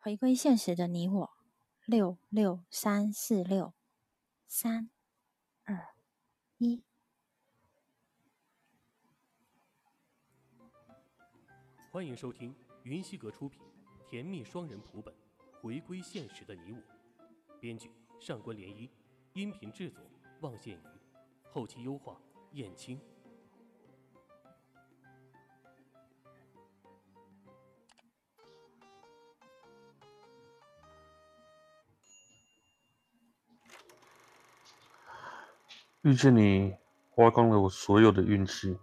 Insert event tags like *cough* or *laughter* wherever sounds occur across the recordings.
回归现实的你我，六六三四六三二一。欢迎收听云溪阁出品《甜蜜双人谱本》，回归现实的你我，编剧上官涟漪，音频制作望羡鱼，后期优化燕青。遇见你，花光了我所有的运气。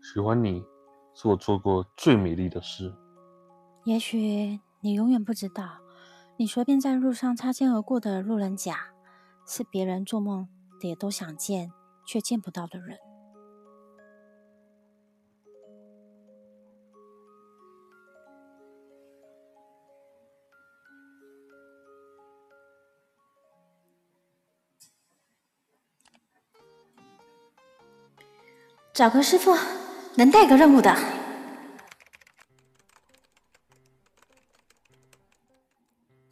喜欢你，是我做过最美丽的事。也许你永远不知道，你随便在路上擦肩而过的路人甲，是别人做梦也都想见却见不到的人。找个师傅，能带个任务的。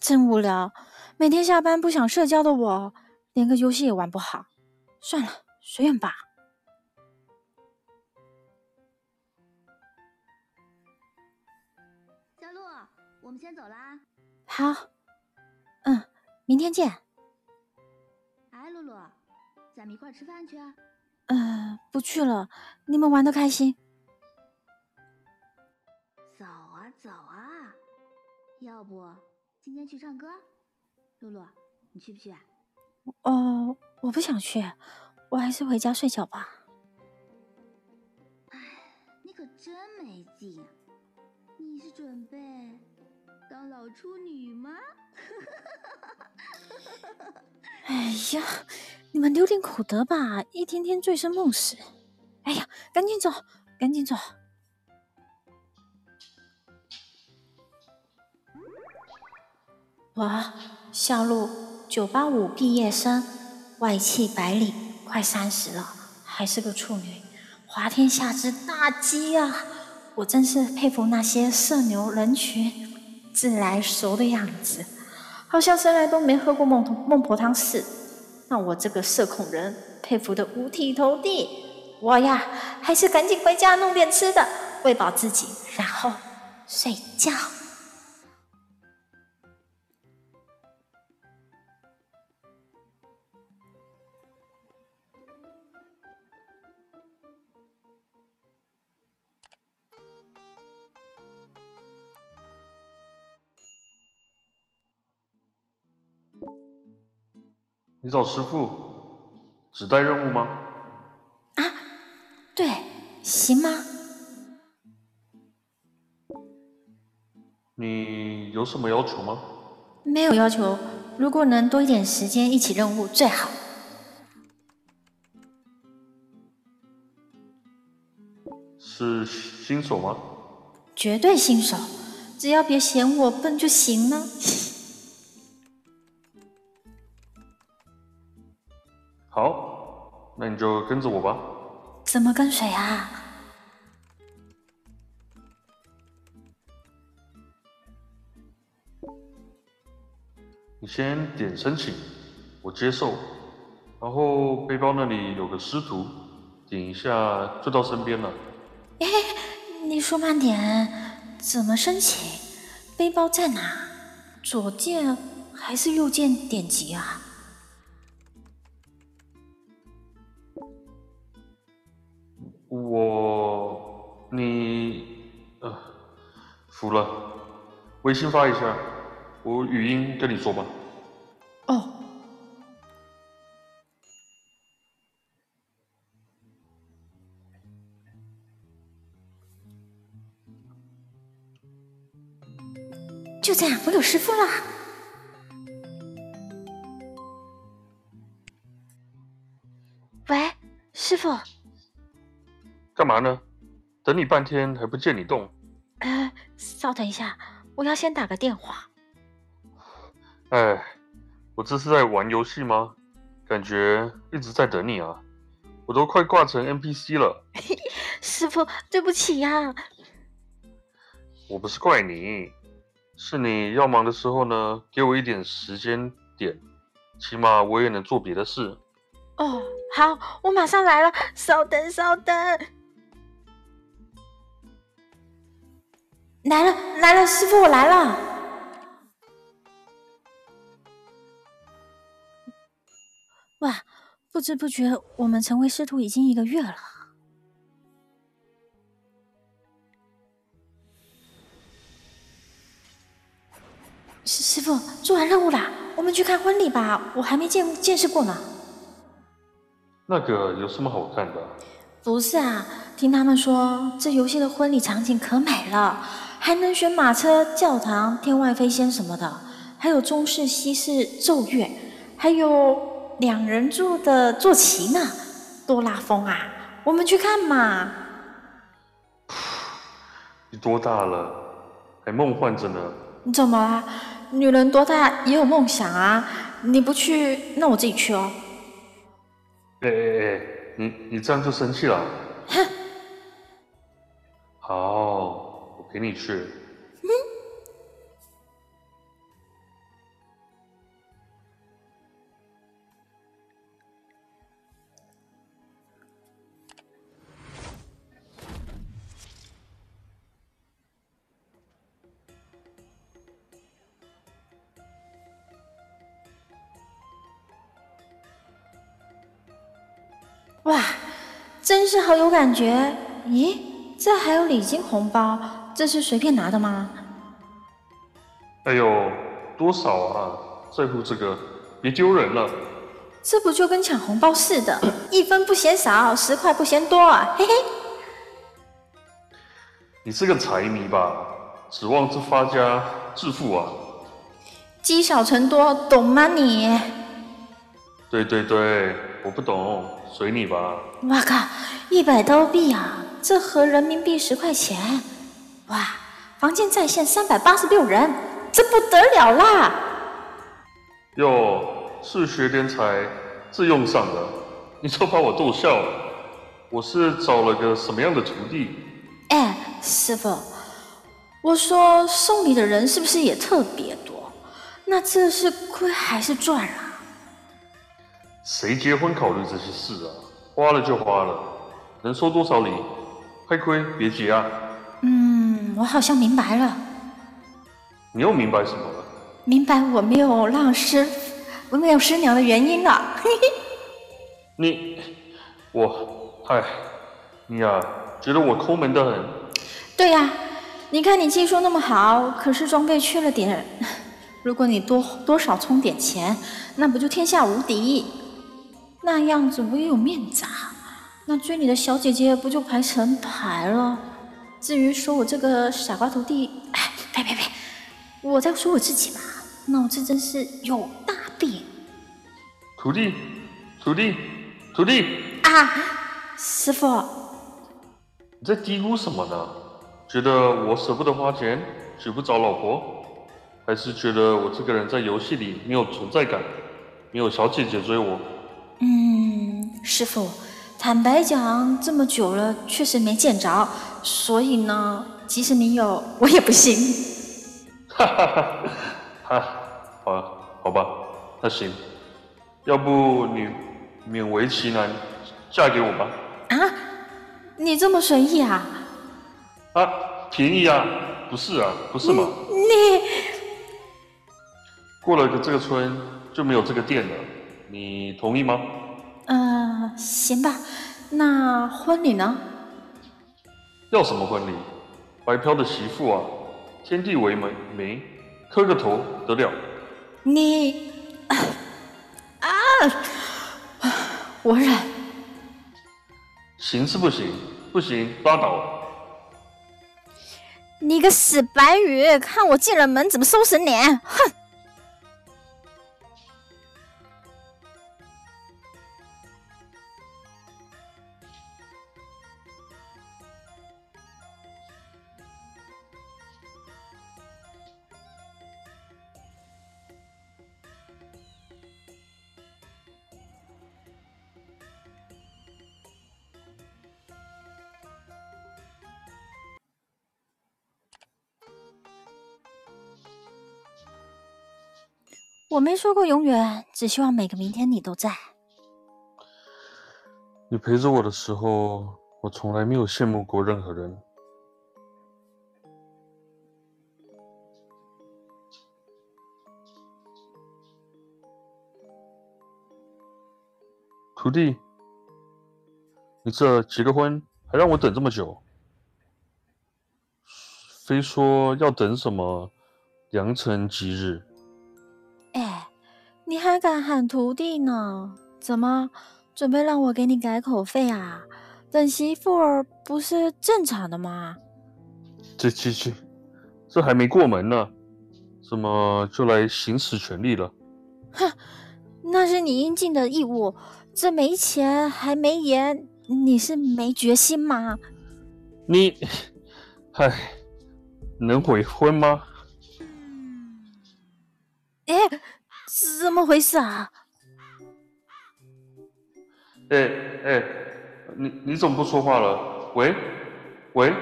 真无聊，每天下班不想社交的我，连个游戏也玩不好。算了，随缘吧。小鹿，我们先走啦。好，嗯，明天见。哎，露露，咱们一块吃饭去。呃，不去了，你们玩的开心。走啊走啊，要不今天去唱歌？露露，你去不去啊？哦，我不想去，我还是回家睡觉吧。哎，你可真没劲，你是准备当老处女吗？哎呀，你们留点口德吧，一天天醉生梦死。哎呀，赶紧走，赶紧走。我小鹿，九八五毕业生，外气百里，快三十了，还是个处女，滑天下之大稽啊！我真是佩服那些社牛人群自来熟的样子，好像生来都没喝过孟孟婆汤似的。让我这个社恐人佩服的五体投地。我呀，还是赶紧回家弄点吃的，喂饱自己，然后睡觉。你找师傅，只带任务吗？啊，对，行吗？你有什么要求吗？没有要求，如果能多一点时间一起任务最好。是新手吗？绝对新手，只要别嫌我笨就行了。那你就跟着我吧。怎么跟谁啊？你先点申请，我接受，然后背包那里有个师徒，点一下就到身边了。哎，你说慢点，怎么申请？背包在哪？左键还是右键点击啊？我，你，呃，服了，微信发一下，我语音跟你说吧。哦。就这样，我有师傅了。喂，师傅。干嘛呢？等你半天还不见你动。呃，稍等一下，我要先打个电话。哎，我这是在玩游戏吗？感觉一直在等你啊，我都快挂成 NPC 了。*laughs* 师傅，对不起呀。我不是怪你，是你要忙的时候呢，给我一点时间点，起码我也能做别的事。哦，好，我马上来了，稍等，稍等。来了，来了，师傅，我来了。哇，不知不觉，我们成为师徒已经一个月了。师师傅，做完任务啦，我们去看婚礼吧，我还没见见识过呢。那个有什么好看的？不是啊，听他们说这游戏的婚礼场景可美了，还能选马车、教堂、天外飞仙什么的，还有中式、西式奏乐，还有两人座的坐骑呢，多拉风啊！我们去看嘛。*sighs* 你多大了，还梦幻着呢？你怎么啦？女人多大也有梦想啊！你不去，那我自己去哦。哎哎哎，你你这样就生气了？哼！好，我陪你去。哇，真是好有感觉！咦，这还有礼金红包，这是随便拿的吗？哎呦，多少啊？在乎这个，别丢人了。这不就跟抢红包似的，*coughs* 一分不嫌少，十块不嫌多啊，嘿嘿。你是个财迷吧？指望这发家致富啊？积少成多，懂吗你？对对对，我不懂。随你吧。哇靠，一百刀币啊！这合人民币十块钱。哇，房间在线三百八十六人，这不得了啦！哟，是学天才自用上的，你都把我逗笑了。我是找了个什么样的徒弟？哎，师傅，我说送礼的人是不是也特别多？那这是亏还是赚啊？谁结婚考虑这些事啊？花了就花了，能收多少礼？快亏别急啊！嗯，我好像明白了。你又明白什么了？明白我没有浪师，我没有师娘的原因了。嘿嘿。你，我，嗨，你呀，觉得我抠门的很？对呀，你看你技术那么好，可是装备缺了点。*laughs* 如果你多多少充点钱，那不就天下无敌？那样子我也有面子啊，那追你的小姐姐不就排成排了？至于说我这个傻瓜徒弟，哎，别别别，我在说我自己嘛，脑子真是有大病。徒弟，徒弟，徒弟啊，师傅，你在嘀咕什么呢？觉得我舍不得花钱，娶不着老婆，还是觉得我这个人在游戏里没有存在感，没有小姐姐追我？嗯，师傅，坦白讲，这么久了确实没见着，所以呢，即使你有，我也不信。哈哈哈，*laughs* 哈，好，好吧，那行，要不你勉为其难嫁给我吧？啊，你这么随意啊？啊，便宜啊？不是啊，不是吗？你过了个这个村就没有这个店了。你同意吗？呃，行吧。那婚礼呢？要什么婚礼？白嫖的媳妇啊，天地为媒，媒磕个头得了？你啊，我忍。行是不行？不行拉倒。你个死白羽，看我进了门怎么收拾你！哼！我没说过永远，只希望每个明天你都在。你陪着我的时候，我从来没有羡慕过任何人。徒弟，你这结个婚还让我等这么久，非说要等什么良辰吉日？哎，你还敢喊徒弟呢？怎么准备让我给你改口费啊？等媳妇儿不是正常的吗？这这这，这还没过门呢，怎么就来行使权利了？哼，那是你应尽的义务。这没钱还没颜，你是没决心吗？你，唉，能悔婚吗？怎么回事啊？哎哎，你你怎么不说话了？喂喂！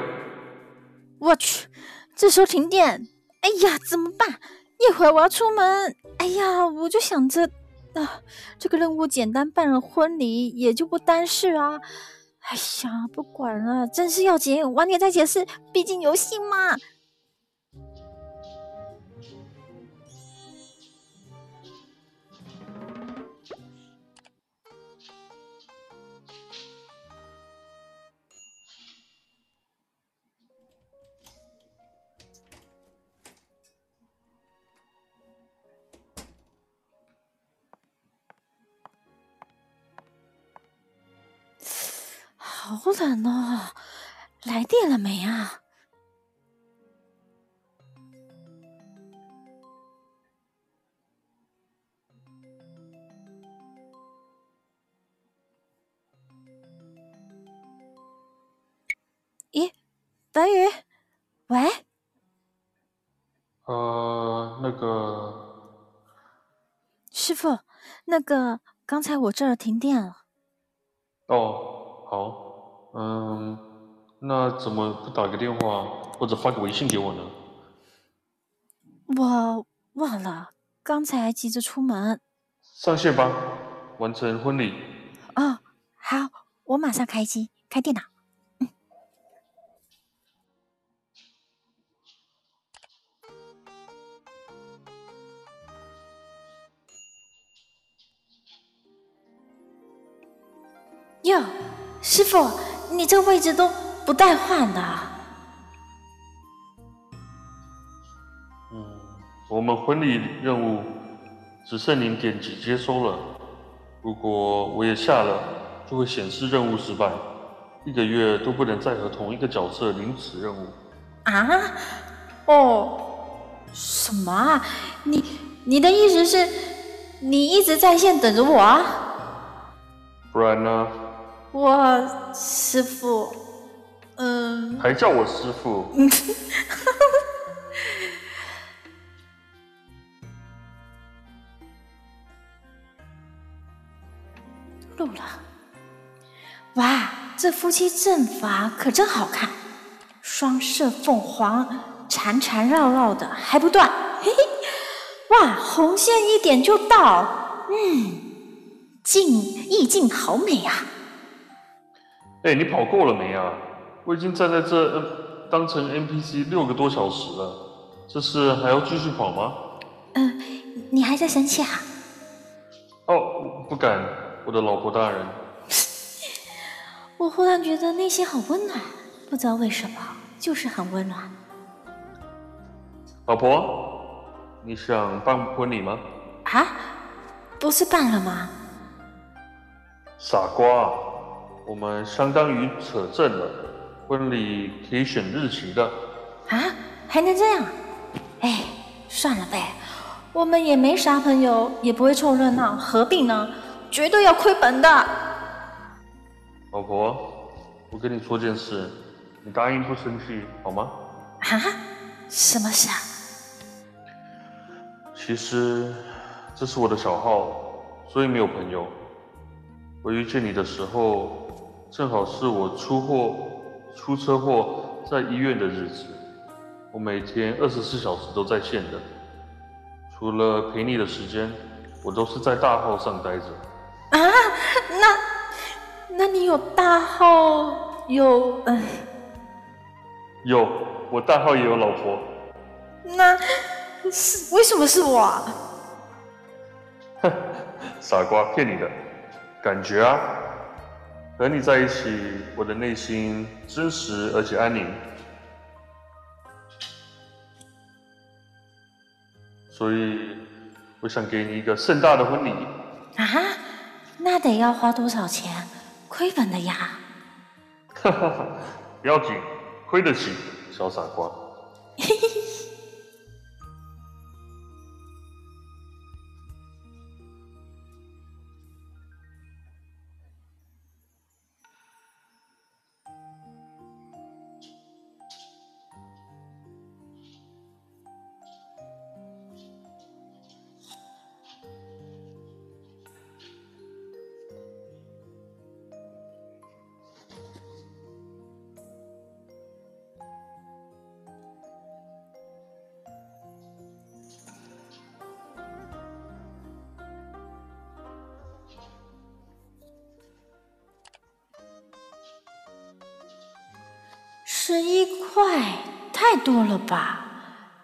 我去，这时候停电，哎呀，怎么办？一会儿我要出门，哎呀，我就想着。啊，这个任务简单，办了婚礼也就不单事啊！哎呀，不管了，真是要紧，晚点再解释，毕竟游戏嘛。好冷哦，来电了没啊？咦，白宇，喂？呃，那个师傅，那个刚才我这儿停电了。哦，好。嗯，那怎么不打个电话或者发个微信给我呢？我忘了，刚才急着出门。上线吧，完成婚礼。哦，好，我马上开机，开电脑。哟，师傅。你这位置都不带换的。嗯，我们婚礼任务只剩零点几接收了。如果我也下了，就会显示任务失败，一个月都不能再和同一个角色领此任务。啊？哦？什么啊？你你的意思是，你一直在线等着我啊？不然呢？我师傅，嗯，还叫我师傅？*laughs* 录了，哇，这夫妻阵法可真好看，双射凤凰缠缠绕绕的还不断，嘿嘿，哇，红线一点就到，嗯，境意境好美啊！哎，你跑够了没啊？我已经站在这当成 NPC 六个多小时了，这是还要继续跑吗？嗯，你还在生气啊？哦，不敢，我的老婆大人。*laughs* 我忽然觉得内心好温暖，不知道为什么，就是很温暖。老婆，你想办婚礼吗？啊，不是办了吗？傻瓜。我们相当于扯证了，婚礼可以选日期的。啊，还能这样？哎，算了呗，我们也没啥朋友，也不会凑热闹，何必呢？绝对要亏本的。老婆，我跟你说件事，你答应不生气好吗？啊？什么事啊？其实这是我的小号，所以没有朋友。我遇见你的时候。正好是我出货、出车祸在医院的日子，我每天二十四小时都在线的，除除了陪你的时间，我都是在大号上待着。啊，那那你有大号有嗯？*laughs* 有，我大号也有老婆。那是为什么是我？哼，*laughs* 傻瓜，骗你的，感觉啊，和你在一起，我的内心真实而且安宁。所以，我想给你一个盛大的婚礼。啊？那得要花多少钱？亏本的呀。哈哈哈，不要紧。亏得起，小傻瓜。十 *laughs*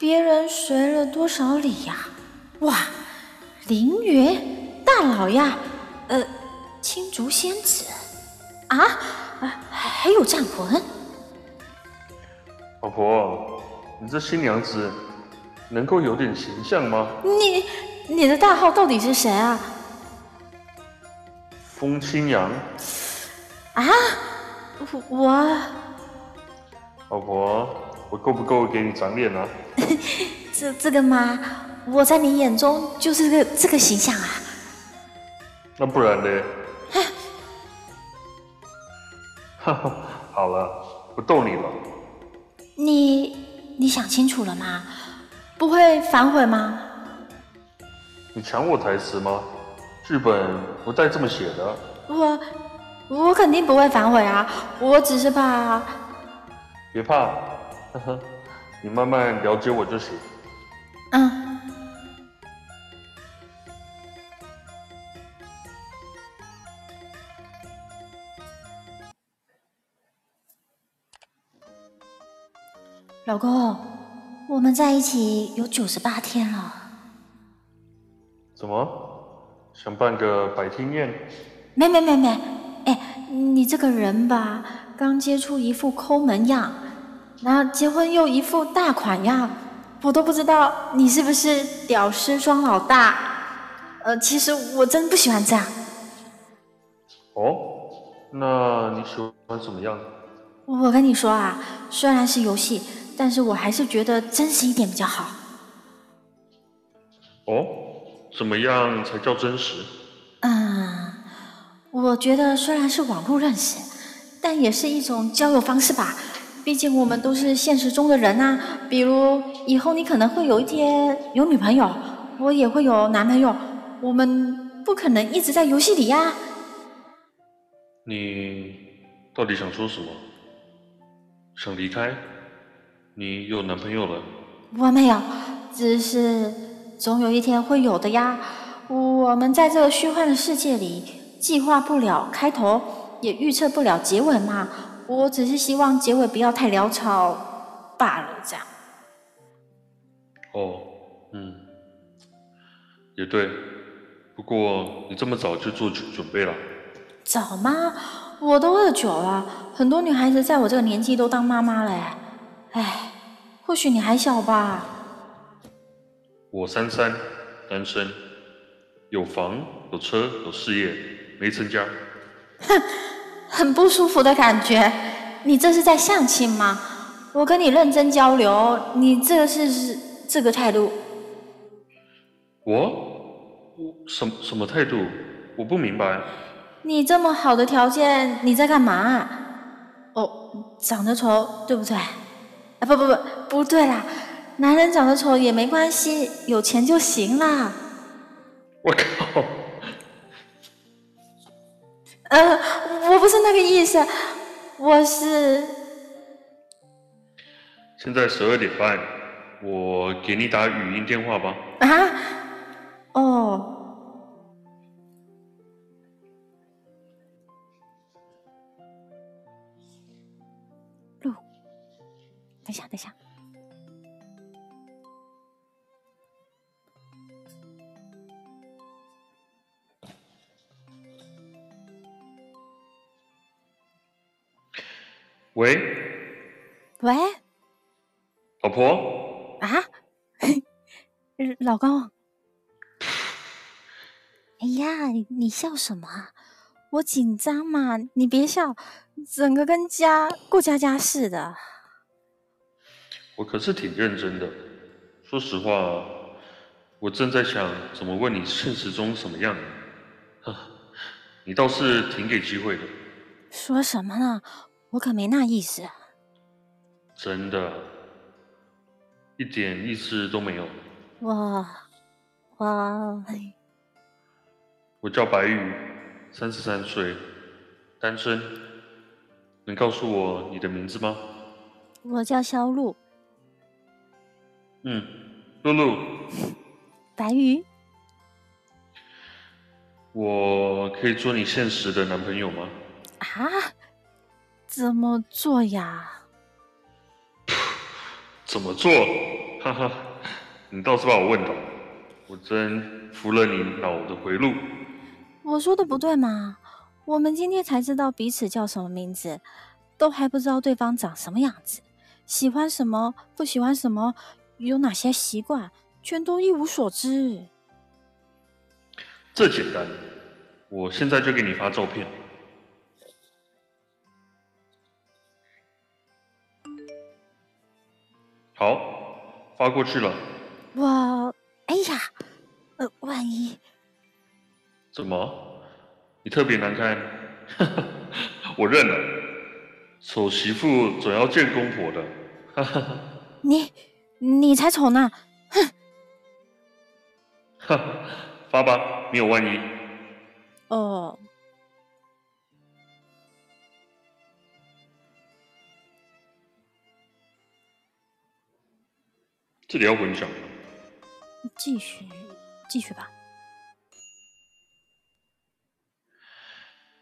别人随了多少礼呀？哇，凌云大佬呀，呃，青竹仙子啊啊，还有战魂。老婆，你这新娘子能够有点形象吗？你你的大号到底是谁啊？风清扬。啊，我。老婆，我够不够给你长脸啊？*laughs* 这这个吗，我在你眼中就是个这个形象啊。那不然呢？哈哈，*laughs* 好了，不逗你了。你你想清楚了吗？不会反悔吗？你抢我台词吗？剧本不带这么写的。我我肯定不会反悔啊，我只是怕。别怕，呵呵，你慢慢了解我就行。嗯。老公，我们在一起有九十八天了。怎么？想办个百天宴？没没没没，哎，你这个人吧。刚接触一副抠门样，然后结婚又一副大款样，我都不知道你是不是屌丝装老大。呃，其实我真不喜欢这样。哦，那你喜欢什么样？我跟你说啊，虽然是游戏，但是我还是觉得真实一点比较好。哦，怎么样才叫真实？嗯，我觉得虽然是网络认识。但也是一种交友方式吧，毕竟我们都是现实中的人呐。比如以后你可能会有一天有女朋友，我也会有男朋友，我们不可能一直在游戏里呀。你到底想说什么？想离开？你有男朋友了？我没有，只是总有一天会有的呀。我们在这个虚幻的世界里，计划不了开头。也预测不了结尾嘛，我只是希望结尾不要太潦草罢了，这样。哦，嗯，也对。不过你这么早就做准准备了？早吗？我都二九了，很多女孩子在我这个年纪都当妈妈嘞。哎，或许你还小吧。我三三，单身，有房有车有事业，没成家。哼。很不舒服的感觉，你这是在相亲吗？我跟你认真交流，你这是是这个态度？我我什什么态度？我不明白。你这么好的条件，你在干嘛？哦，长得丑，对不对？啊，不不不，不对啦，男人长得丑也没关系，有钱就行啦。我靠！呃，我不是那个意思，我是。现在十二点半，我给你打语音电话吧。啊？哦。录。等一下，等一下。喂，喂，老婆，啊，*laughs* 老公，哎呀，你笑什么啊？我紧张嘛，你别笑，整个跟家过家家似的。我可是挺认真的，说实话，我正在想怎么问你现实中什么样，*laughs* 你倒是挺给机会的。说什么呢？我可没那意思，真的，一点意思都没有。哇哇，我叫白宇，三十三岁，单身。能告诉我你的名字吗？我叫肖露。嗯，露露。白宇。我可以做你现实的男朋友吗？啊？怎么做呀？*sighs* 怎么做？哈哈，你倒是把我问倒，我真服了你脑的回路。我说的不对吗？我们今天才知道彼此叫什么名字，都还不知道对方长什么样子，喜欢什么，不喜欢什么，有哪些习惯，全都一无所知。这简单，我现在就给你发照片。好，发过去了。我，哎呀，呃，万一……怎么？你特别难看？*laughs* 我认了，丑媳妇总要见公婆的。*laughs* 你，你才丑呢！哼！哈，*laughs* 发吧，没有万一。哦。这里要混响。继续，继续吧。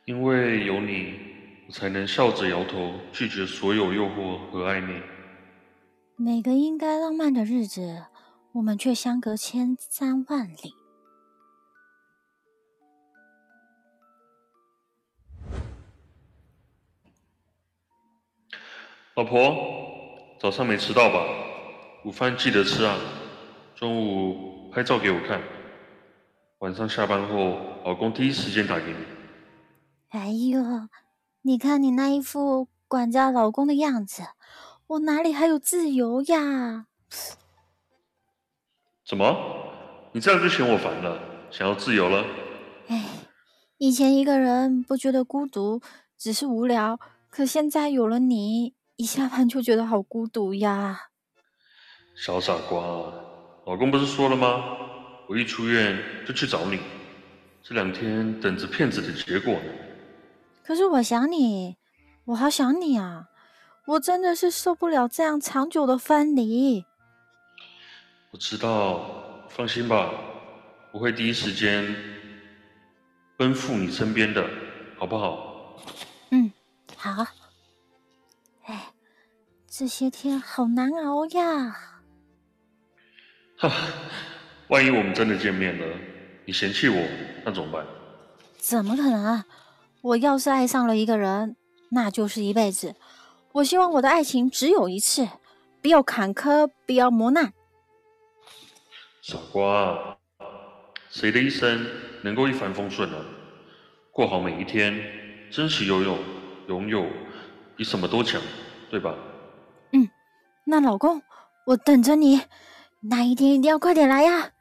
因为有你，我才能笑着摇头，拒绝所有诱惑和暧昧。每个应该浪漫的日子，我们却相隔千山万里。老婆，早上没迟到吧？午饭记得吃啊！中午拍照给我看，晚上下班后，老公第一时间打给你。哎呦，你看你那一副管家老公的样子，我哪里还有自由呀？怎么？你这样就嫌我烦了，想要自由了？哎，以前一个人不觉得孤独，只是无聊，可现在有了你，一下班就觉得好孤独呀。小傻瓜，老公不是说了吗？我一出院就去找你，这两天等着骗子的结果呢。可是我想你，我好想你啊！我真的是受不了这样长久的分离。我知道，放心吧，我会第一时间奔赴你身边的，好不好？嗯，好。哎，这些天好难熬呀。哈，*laughs* 万一我们真的见面了，你嫌弃我，那怎么办？怎么可能？我要是爱上了一个人，那就是一辈子。我希望我的爱情只有一次，不要坎坷，不要磨难。傻瓜，谁的一生能够一帆风顺呢？过好每一天，珍惜拥有，拥有比什么都强，对吧？嗯，那老公，我等着你。那一天一定要快点来呀！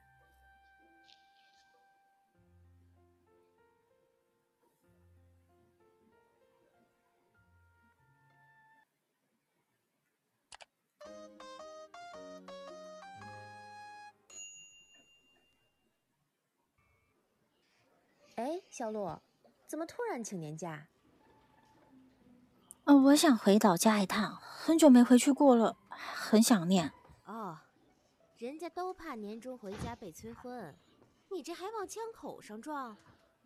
哎，小洛，怎么突然请年假？呃，我想回老家一趟，很久没回去过了，很想念。哦。人家都怕年终回家被催婚，你这还往枪口上撞，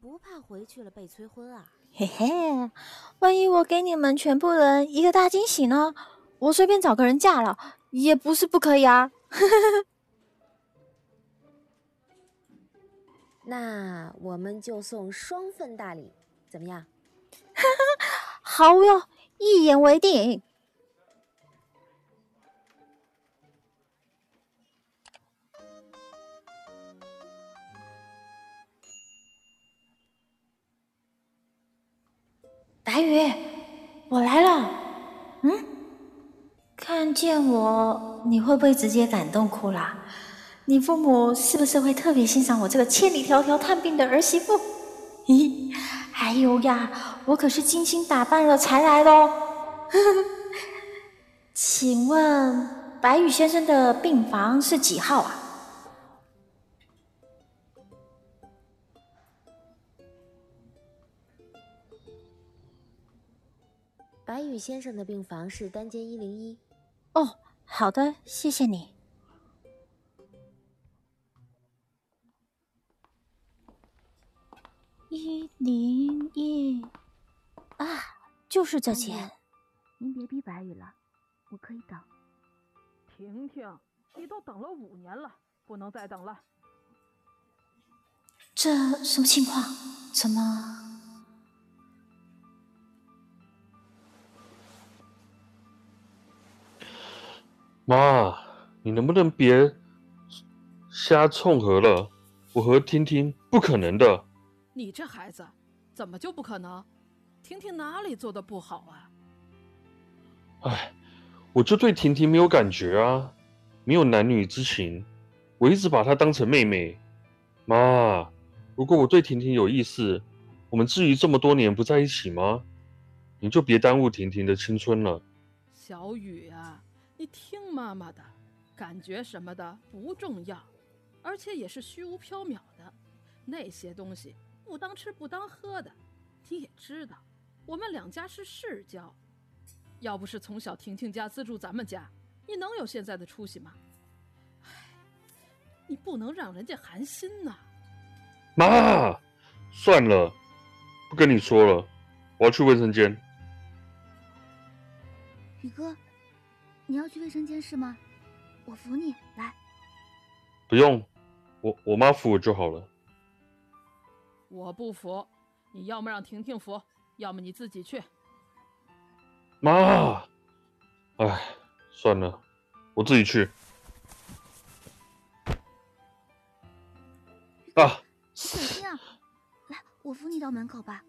不怕回去了被催婚啊？嘿嘿，万一我给你们全部人一个大惊喜呢？我随便找个人嫁了，也不是不可以啊。*laughs* 那我们就送双份大礼，怎么样？*laughs* 好哟，一言为定。见我，你会不会直接感动哭啦？你父母是不是会特别欣赏我这个千里迢迢探病的儿媳妇？咦，还有呀，我可是精心打扮了才来的哦。*laughs* 请问白宇先生的病房是几号啊？白宇先生的病房是单间一零一。哦，好的，谢谢你。一零一啊，就是这间。您别逼白宇了，我可以等。婷婷，你都等了五年了，不能再等了。这什么情况？怎么？妈，你能不能别瞎冲和了？我和婷婷不可能的。你这孩子怎么就不可能？婷婷哪里做的不好啊？哎，我就对婷婷没有感觉啊，没有男女之情，我一直把她当成妹妹。妈，如果我对婷婷有意思，我们至于这么多年不在一起吗？你就别耽误婷婷的青春了。小雨啊，你听妈妈的，感觉什么的不重要，而且也是虚无缥缈的，那些东西不当吃不当喝的。你也知道，我们两家是世交，要不是从小婷婷家资助咱们家，你能有现在的出息吗？唉，你不能让人家寒心呐。妈，算了，不跟你说了，我要去卫生间。宇哥，你要去卫生间是吗？我扶你来。不用，我我妈扶我就好了。我不扶，你要么让婷婷扶，要么你自己去。妈，哎，算了，我自己去。啊，你小心啊！来，我扶你到门口吧。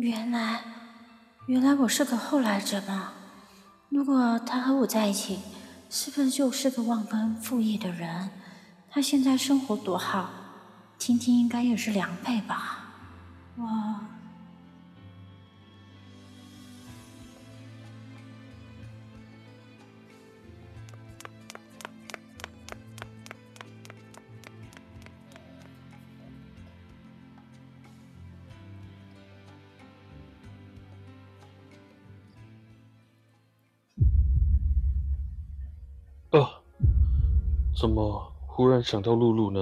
原来，原来我是个后来者吗。如果他和我在一起，是不是就是个忘恩负义的人？他现在生活多好，听听应该也是良配吧。我。怎么忽然想到露露呢？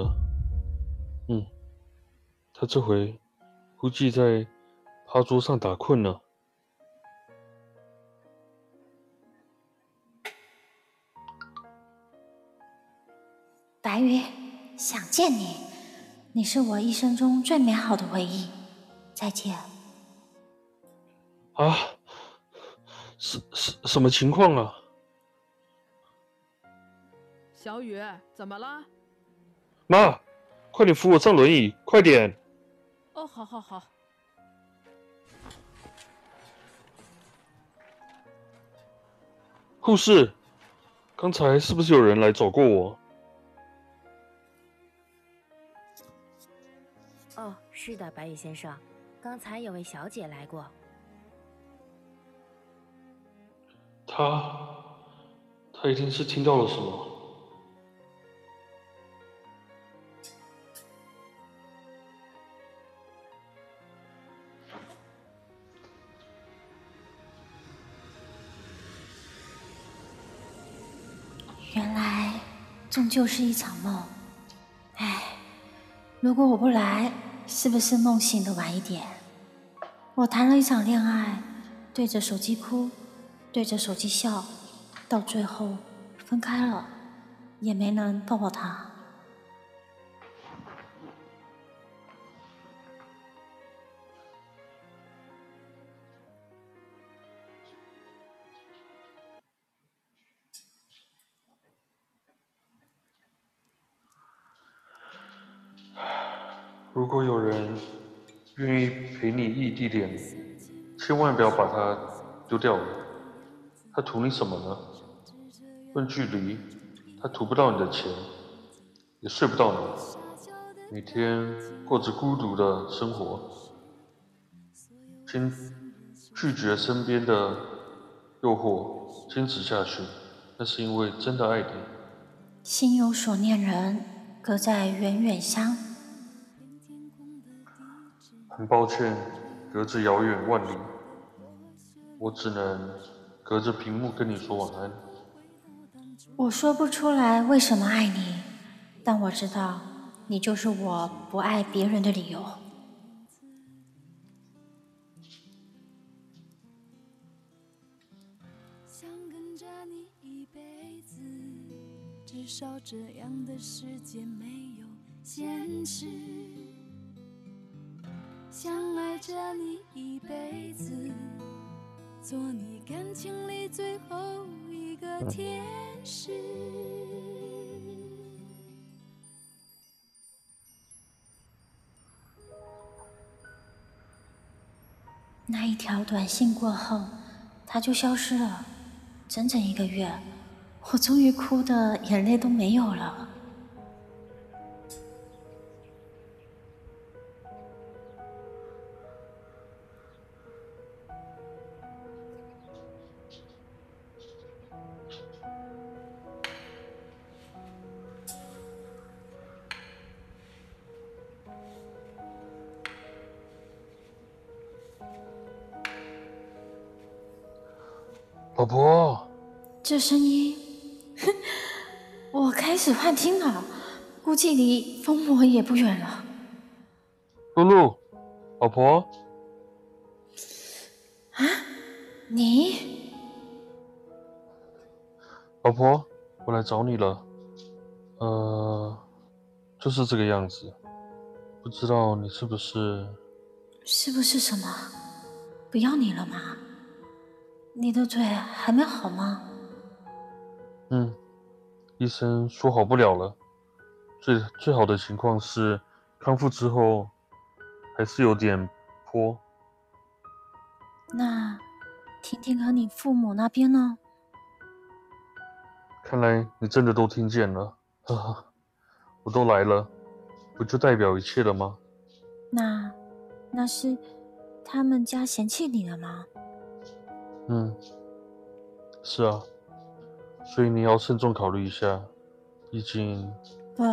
嗯，她这回估计在趴桌上打困了。白云，想见你，你是我一生中最美好的回忆。再见。啊，什什什么情况啊？小雨，怎么了？妈，快点扶我上轮椅，快点！哦，好好好。护士，刚才是不是有人来找过我？哦，是的，白羽先生，刚才有位小姐来过。她，她一定是听到了什么。终究是一场梦。唉，如果我不来，是不是梦醒的晚一点？我谈了一场恋爱，对着手机哭，对着手机笑，到最后分开了，也没能抱抱他。如果有人愿意陪你异地恋，千万不要把他丢掉了。他图你什么呢？论距离，他图不到你的钱，也睡不到你，每天过着孤独的生活。请拒绝身边的诱惑，坚持下去，那是因为真的爱你。心有所念人，隔在远远乡。很抱歉，隔着遥远万里，我只能隔着屏幕跟你说晚安。我说不出来为什么爱你，但我知道你就是我不爱别人的理由。想跟着你一辈子，至少这样的世界没有现实。想爱着你一辈子，做你感情里最后一个天使。那一条短信过后，他就消失了，整整一个月，我终于哭的眼泪都没有了。这声音，哼，*laughs* 我开始幻听了，估计离疯魔也不远了。露露，老婆，啊，你，老婆，我来找你了。呃，就是这个样子，不知道你是不是？是不是什么？不要你了吗？你的嘴还没好吗？嗯，医生说好不了了。最最好的情况是康复之后还是有点坡。那婷婷和你父母那边呢？看来你真的都听见了，哈哈，我都来了，不就代表一切了吗？那那是他们家嫌弃你了吗？嗯，是啊，所以你要慎重考虑一下，毕竟……不，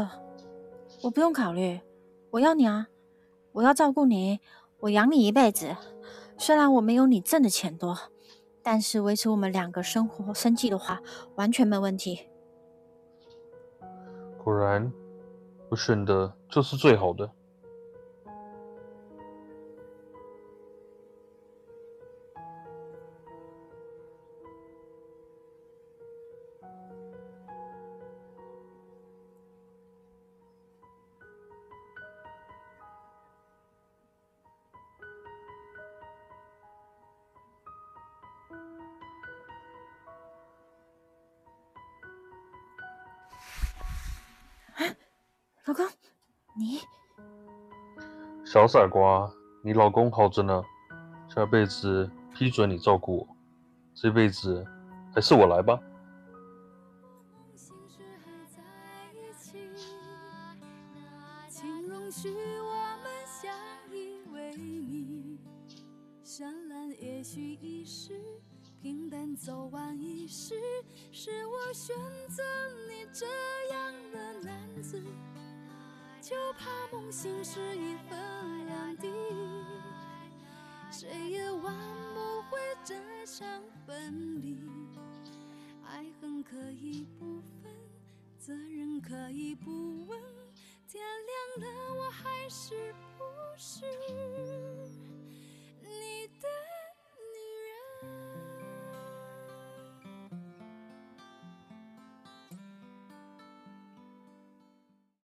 我不用考虑，我要你啊，我要照顾你，我养你一辈子。虽然我没有你挣的钱多，但是维持我们两个生活生计的话，完全没问题。果然，我选的就是最好的。老公，你小傻瓜，你老公好着呢，下辈子批准你照顾我，这辈子还是我来吧。